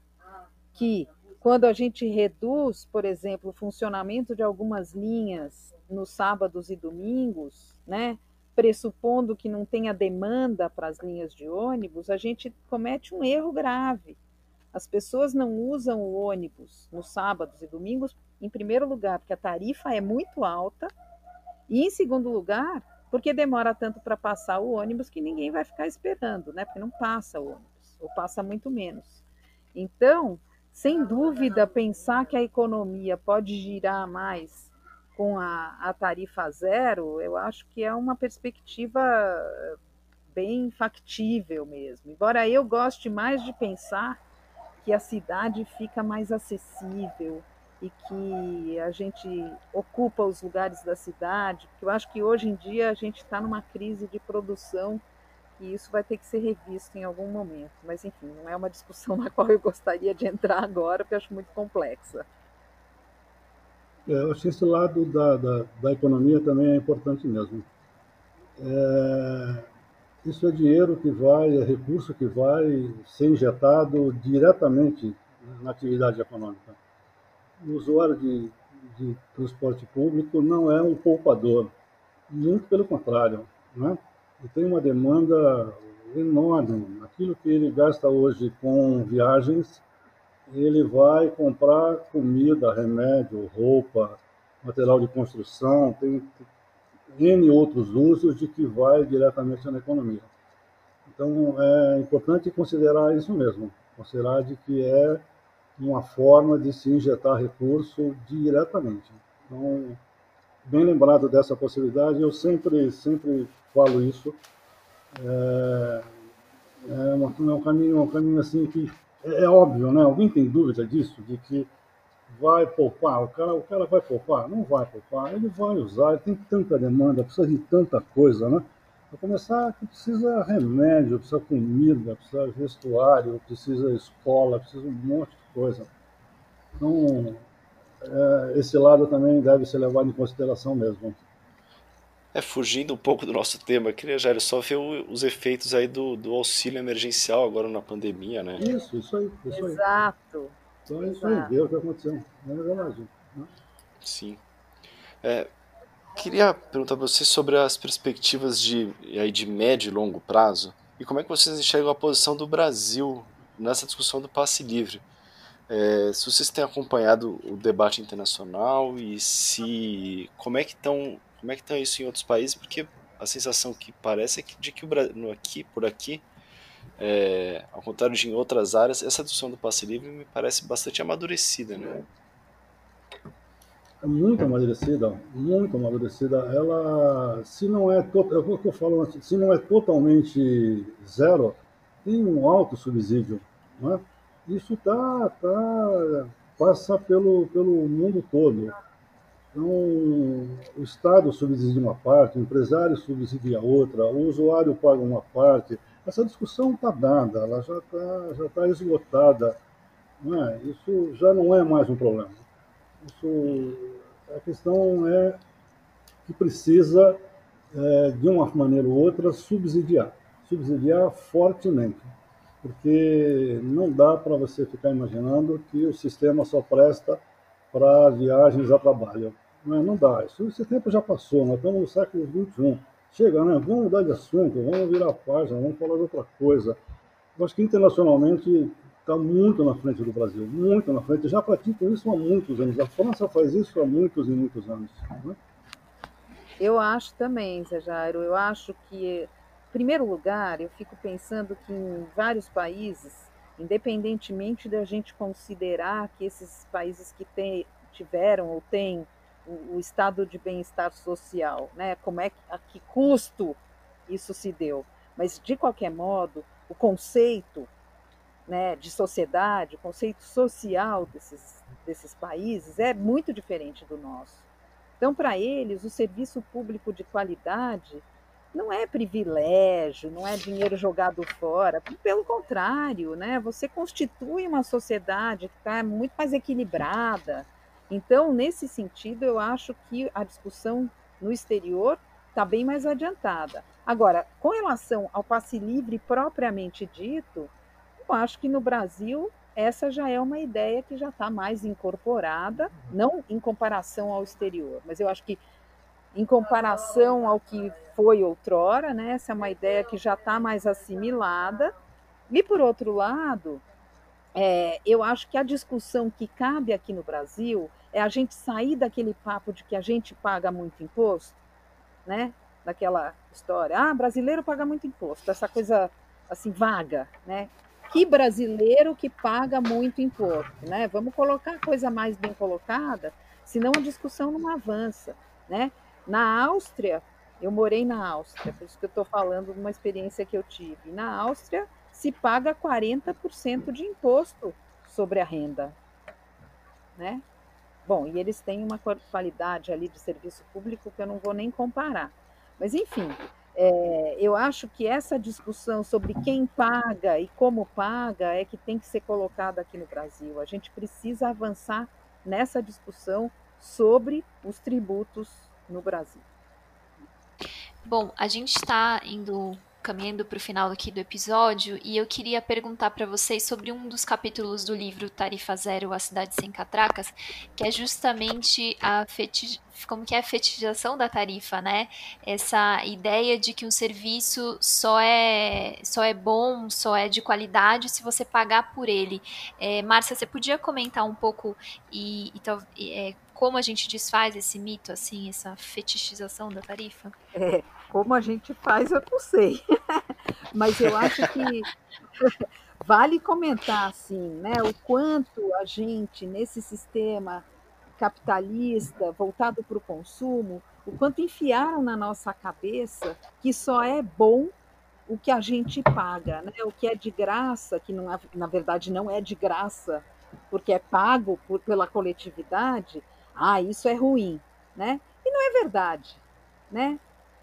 que quando a gente reduz, por exemplo, o funcionamento de algumas linhas nos sábados e domingos, né, pressupondo que não tenha demanda para as linhas de ônibus, a gente comete um erro grave. As pessoas não usam o ônibus nos sábados e domingos, em primeiro lugar, porque a tarifa é muito alta, e em segundo lugar, porque demora tanto para passar o ônibus que ninguém vai ficar esperando, né? Porque não passa o ônibus, ou passa muito menos. Então, sem dúvida, pensar que a economia pode girar mais com a, a tarifa zero, eu acho que é uma perspectiva bem factível mesmo. Embora eu goste mais de pensar que a cidade fica mais acessível e que a gente ocupa os lugares da cidade, porque eu acho que hoje em dia a gente está numa crise de produção e isso vai ter que ser revisto em algum momento. Mas enfim, não é uma discussão na qual eu gostaria de entrar agora, porque acho muito complexa. É, eu acho que esse lado da, da, da economia também é importante mesmo. É, isso é dinheiro que vai, é recurso que vai ser injetado diretamente na atividade econômica. O usuário de, de transporte público não é um poupador, muito pelo contrário. Né? Ele tem uma demanda enorme. Aquilo que ele gasta hoje com viagens, ele vai comprar comida, remédio, roupa, material de construção, tem N outros usos de que vai diretamente na economia. Então, é importante considerar isso mesmo, considerar de que é uma forma de se injetar recurso diretamente. Então, bem lembrado dessa possibilidade, eu sempre, sempre falo isso. É, é, uma, é um caminho, um caminho assim que é, é, óbvio, né? Alguém tem dúvida disso, de que vai poupar? O cara, o cara vai poupar? Não vai poupar. Ele vai usar. Ele tem tanta demanda, precisa de tanta coisa, né? Para começar, que precisa remédio, precisa comida, precisa vestuário, precisa escola, precisa um monte de coisa. Então, é, esse lado também deve ser levado em consideração mesmo. É, fugindo um pouco do nosso tema, queria, Jair, só ver os efeitos aí do, do auxílio emergencial agora na pandemia, né? Isso, isso aí. Isso aí. Exato. Então é isso aí, ver o que aconteceu. É verdade. Né? Sim. É, queria perguntar para você sobre as perspectivas de, aí, de médio e longo prazo e como é que vocês enxergam a posição do Brasil nessa discussão do passe livre. É, se vocês têm acompanhado o debate internacional e se como é que estão como é que está isso em outros países, porque a sensação que parece é que, de que o Brasil, aqui, por aqui, é, ao contrário de em outras áreas, essa discussão do passe livre me parece bastante amadurecida, né? É muito amadurecida, muito amadurecida. Ela, se não é, é que eu falo se não é totalmente zero, tem um alto subsídio, não é? Isso tá, tá, passa pelo, pelo mundo todo. Então, o Estado subsidia uma parte, o empresário subsidia outra, o usuário paga uma parte. Essa discussão está dada, ela já está já tá esgotada. É? Isso já não é mais um problema. Isso, a questão é que precisa, é, de uma maneira ou outra, subsidiar. Subsidiar fortemente. Porque não dá para você ficar imaginando que o sistema só presta para viagens a trabalho. Não, não dá. Isso, esse tempo já passou, nós estamos no século XXI. Chega, né? Vamos mudar de assunto, vamos virar a página, vamos falar de outra coisa. Eu acho que internacionalmente está muito na frente do Brasil, muito na frente. Já praticam isso há muitos anos. A França faz isso há muitos e muitos anos. Né? Eu acho também, Zé Jairo. Eu acho que, primeiro lugar, eu fico pensando que em vários países, independentemente da gente considerar que esses países que tem, tiveram ou têm o, o estado de bem-estar social, né? Como é a que custo isso se deu? Mas de qualquer modo, o conceito né, de sociedade, o conceito social desses, desses países é muito diferente do nosso. Então, para eles, o serviço público de qualidade não é privilégio, não é dinheiro jogado fora. Pelo contrário, né? Você constitui uma sociedade que está muito mais equilibrada, então, nesse sentido, eu acho que a discussão no exterior está bem mais adiantada. Agora, com relação ao passe livre propriamente dito, eu acho que no Brasil essa já é uma ideia que já está mais incorporada, não em comparação ao exterior, mas eu acho que em comparação ao que foi outrora, né, essa é uma ideia que já está mais assimilada. E por outro lado, é, eu acho que a discussão que cabe aqui no Brasil é a gente sair daquele papo de que a gente paga muito imposto, né? Daquela história, ah, brasileiro paga muito imposto, essa coisa assim vaga, né? Que brasileiro que paga muito imposto, né? Vamos colocar a coisa mais bem colocada, senão a discussão não avança, né? Na Áustria, eu morei na Áustria, por isso que eu estou falando de uma experiência que eu tive. Na Áustria, se paga 40% de imposto sobre a renda. Né? Bom, e eles têm uma qualidade ali de serviço público que eu não vou nem comparar. Mas, enfim, é, eu acho que essa discussão sobre quem paga e como paga é que tem que ser colocada aqui no Brasil. A gente precisa avançar nessa discussão sobre os tributos no Brasil. Bom, a gente está indo caminhando para o final aqui do episódio e eu queria perguntar para vocês sobre um dos capítulos do livro Tarifa Zero, A Cidade Sem Catracas, que é justamente a feti como que é a fetichização da tarifa, né? Essa ideia de que um serviço só é só é bom, só é de qualidade se você pagar por ele. É, Márcia, você podia comentar um pouco e, e é, como a gente desfaz esse mito, assim, essa fetichização da tarifa? É, como a gente faz, eu não sei. Mas eu acho que vale comentar, assim, né, o quanto a gente, nesse sistema capitalista voltado para o consumo, o quanto enfiaram na nossa cabeça que só é bom o que a gente paga, né? o que é de graça, que não é, na verdade não é de graça, porque é pago por, pela coletividade, ah, isso é ruim, né? E não é verdade, né?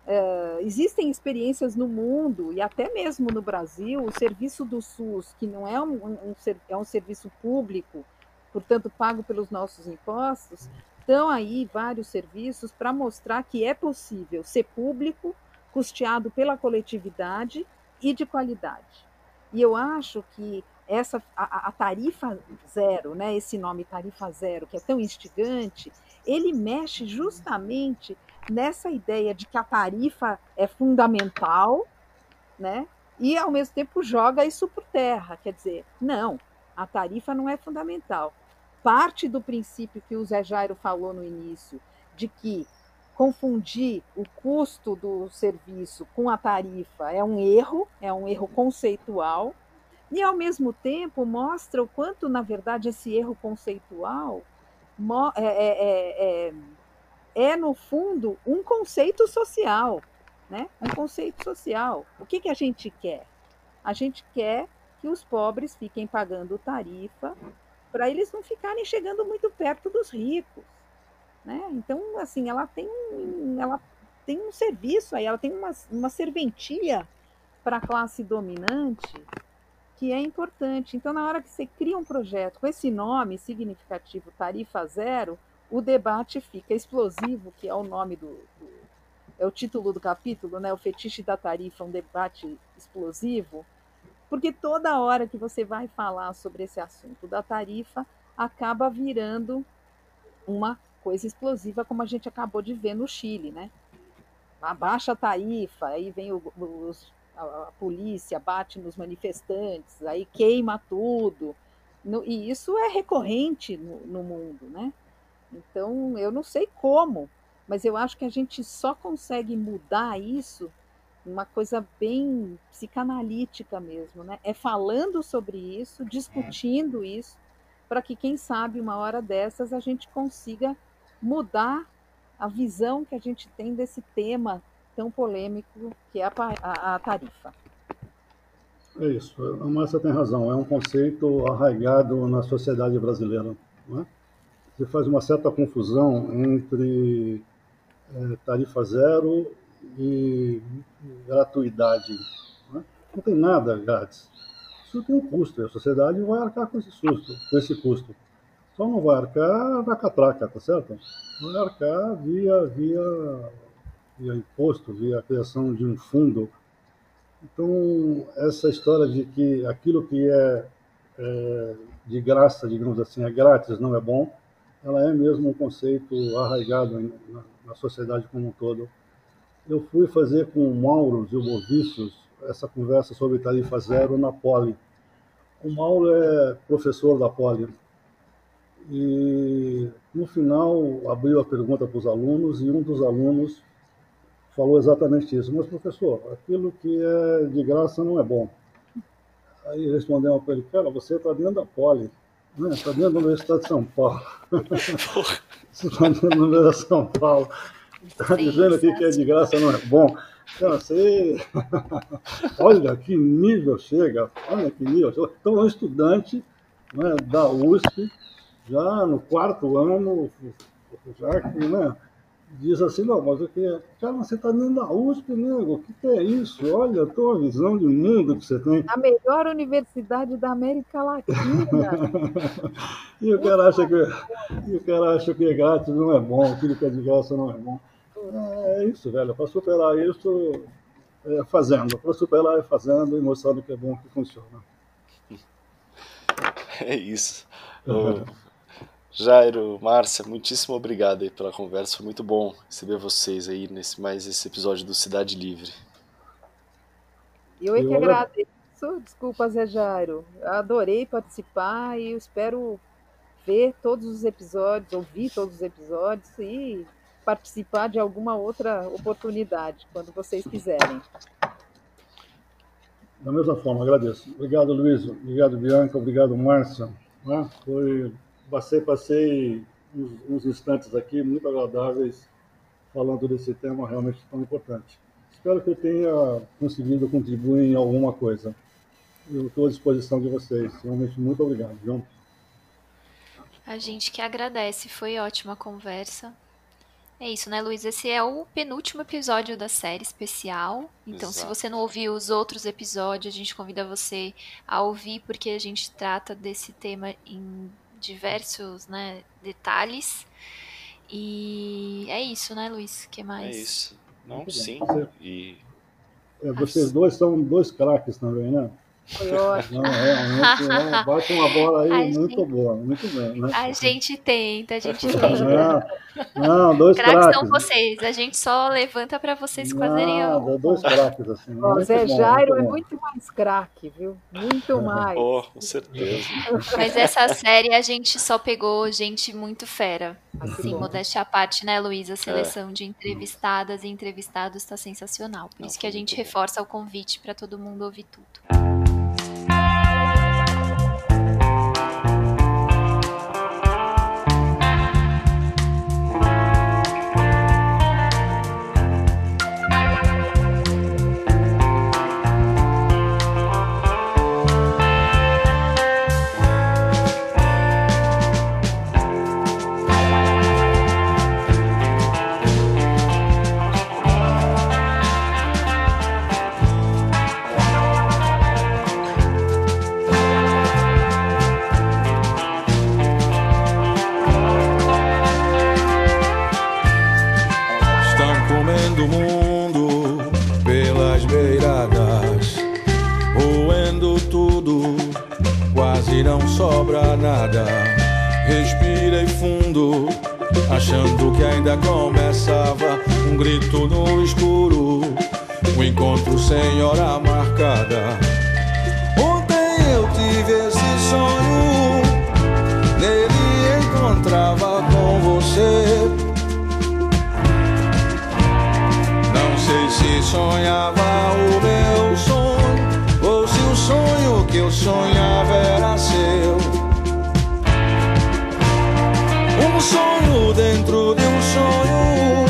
Uh, existem experiências no mundo e até mesmo no Brasil, o serviço do SUS, que não é um, um, é um serviço público, portanto pago pelos nossos impostos, estão aí vários serviços para mostrar que é possível ser público, custeado pela coletividade e de qualidade. E eu acho que essa a, a, tarifa zero, né, esse nome tarifa zero, que é tão instigante, ele mexe justamente nessa ideia de que a tarifa é fundamental, né? E ao mesmo tempo joga isso por terra, quer dizer, não, a tarifa não é fundamental. Parte do princípio que o Zé Jairo falou no início, de que confundir o custo do serviço com a tarifa é um erro, é um erro conceitual, e, ao mesmo tempo, mostra o quanto, na verdade, esse erro conceitual é, é, é, é, no fundo, um conceito social. Né? Um conceito social. O que, que a gente quer? A gente quer que os pobres fiquem pagando tarifa para eles não ficarem chegando muito perto dos ricos. Né? Então, assim, ela tem um, ela tem um serviço aí, ela tem uma, uma serventia para a classe dominante que é importante. Então, na hora que você cria um projeto com esse nome significativo, tarifa zero, o debate fica explosivo, que é o nome do, do é o título do capítulo, né? O fetiche da tarifa, um debate explosivo, porque toda hora que você vai falar sobre esse assunto da tarifa, acaba virando uma coisa explosiva, como a gente acabou de ver no Chile, né? Abaixa a tarifa, aí vem o, os a, polícia bate nos manifestantes, aí queima tudo. No, e isso é recorrente no, no mundo, né? Então, eu não sei como, mas eu acho que a gente só consegue mudar isso uma coisa bem psicanalítica mesmo, né? É falando sobre isso, discutindo isso, para que, quem sabe, uma hora dessas a gente consiga mudar a visão que a gente tem desse tema tão polêmico que é a, a, a tarifa. É isso, a Márcia tem razão, é um conceito arraigado na sociedade brasileira. Não é? Você faz uma certa confusão entre é, tarifa zero e gratuidade. Não, é? não, tem nada grátis. Isso tem um custo, e a sociedade vai arcar com esse, susto, com esse custo. Só não vai arcar na catraca, tá certo? Vai arcar via, via via imposto, via a criação de um fundo. Então, essa história de que aquilo que é, é de graça, digamos assim, é grátis, não é bom, ela é mesmo um conceito arraigado na, na sociedade como um todo. Eu fui fazer com o Mauro Zilbovícios essa conversa sobre tarifa zero na Poli. O Mauro é professor da Poli. E no final abriu a pergunta para os alunos e um dos alunos falou exatamente isso. Mas, professor, aquilo que é de graça não é bom. Aí respondemos para ele, cara, você está dentro da Poli, né? está dentro da Universidade de São Paulo. você está dentro da Universidade de São Paulo. Está dizendo que que é de graça não é bom. Então, você... olha que nível chega, olha que nível. Então, é um estudante né, da USP, já no quarto ano, já que, né, diz assim, não, mas o que cara, você está dentro da USP, nego, o que, que, é isso? Olha a tua visão de mundo que você tem. A melhor universidade da América Latina. e, o cara acha que, e o cara acha que grátis não é bom, aquilo que é de graça não é bom. É, é isso, velho, para superar isso, é fazendo. Para superar é fazendo e mostrando que é bom que funciona. É isso. Uhum. Jairo, Márcia, muitíssimo obrigado aí pela conversa. Foi muito bom receber vocês aí nesse mais esse episódio do Cidade Livre. Eu é que agradeço. Desculpa, Zé Jairo. Adorei participar e eu espero ver todos os episódios, ouvir todos os episódios e participar de alguma outra oportunidade, quando vocês quiserem. Da mesma forma, agradeço. Obrigado, Luiz. Obrigado, Bianca. Obrigado, Márcia. Né? Foi, passei, passei uns, uns instantes aqui muito agradáveis falando desse tema realmente tão importante. Espero que eu tenha conseguido contribuir em alguma coisa. Eu estou à disposição de vocês. Realmente, muito obrigado. Viu? A gente que agradece. Foi ótima conversa. É isso, né, Luiz? Esse é o penúltimo episódio da série especial. Então, Exato. se você não ouviu os outros episódios, a gente convida você a ouvir, porque a gente trata desse tema em diversos né, detalhes. E é isso, né, Luiz? que mais? É isso. Não, sim. E... É, vocês dois são dois craques também, né? Foi ótimo. Não, realmente, é, bate uma bola aí a muito gente, boa, muito bem. Né? A gente tenta, a gente tenta. Não, não dois craques. Craques são vocês, a gente só levanta para vocês fazerem dois craques assim. Ó, Zé bom, Jairo é muito mais craque, viu? Muito mais. Oh, com certeza. Mas essa série a gente só pegou gente muito fera. Assim, modéstia à parte, né, Luísa? A seleção é. de entrevistadas e entrevistados está sensacional. Por não, isso que a gente reforça o convite para todo mundo ouvir tudo. Sonho.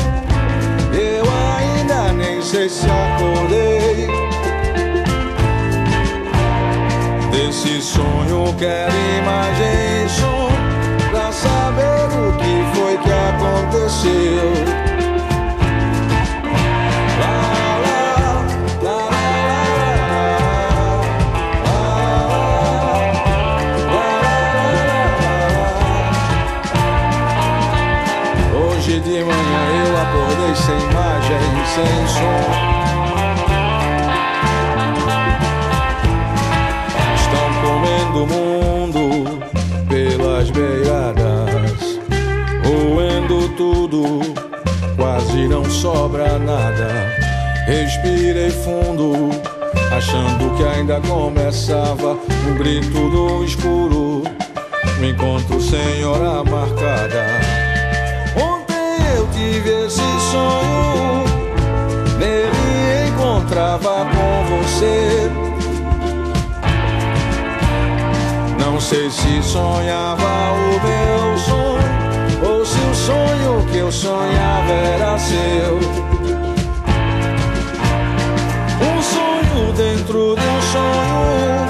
Eu ainda nem sei se acordei. Desse sonho quero imagem e pra saber o que foi que aconteceu. Quase não sobra nada. Respirei fundo, achando que ainda começava um grito no escuro. Um encontro sem hora marcada tive esse sonho, nele encontrava com você. Não sei se sonhava o meu sonho, ou se o sonho eu sonhava era seu. Um sonho dentro de um sonho,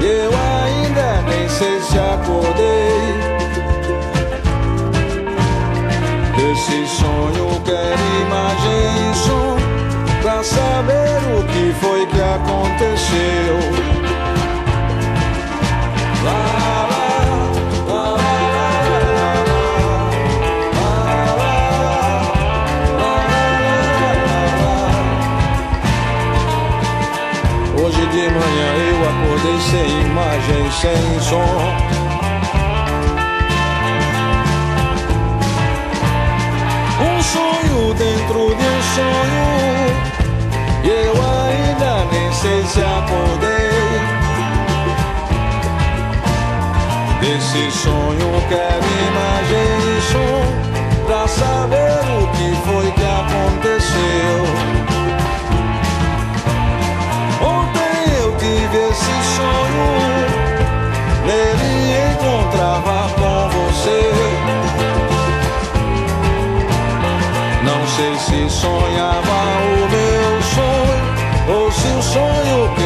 eu ainda nem sei se acordei. Esse sonho quer imagem som Pra saber o que foi que aconteceu lá, Um sonho dentro de um sonho. E eu ainda nem sei se acordei. Desse sonho quero imagem e som pra saber se sonhava o meu sonho ou se o sonho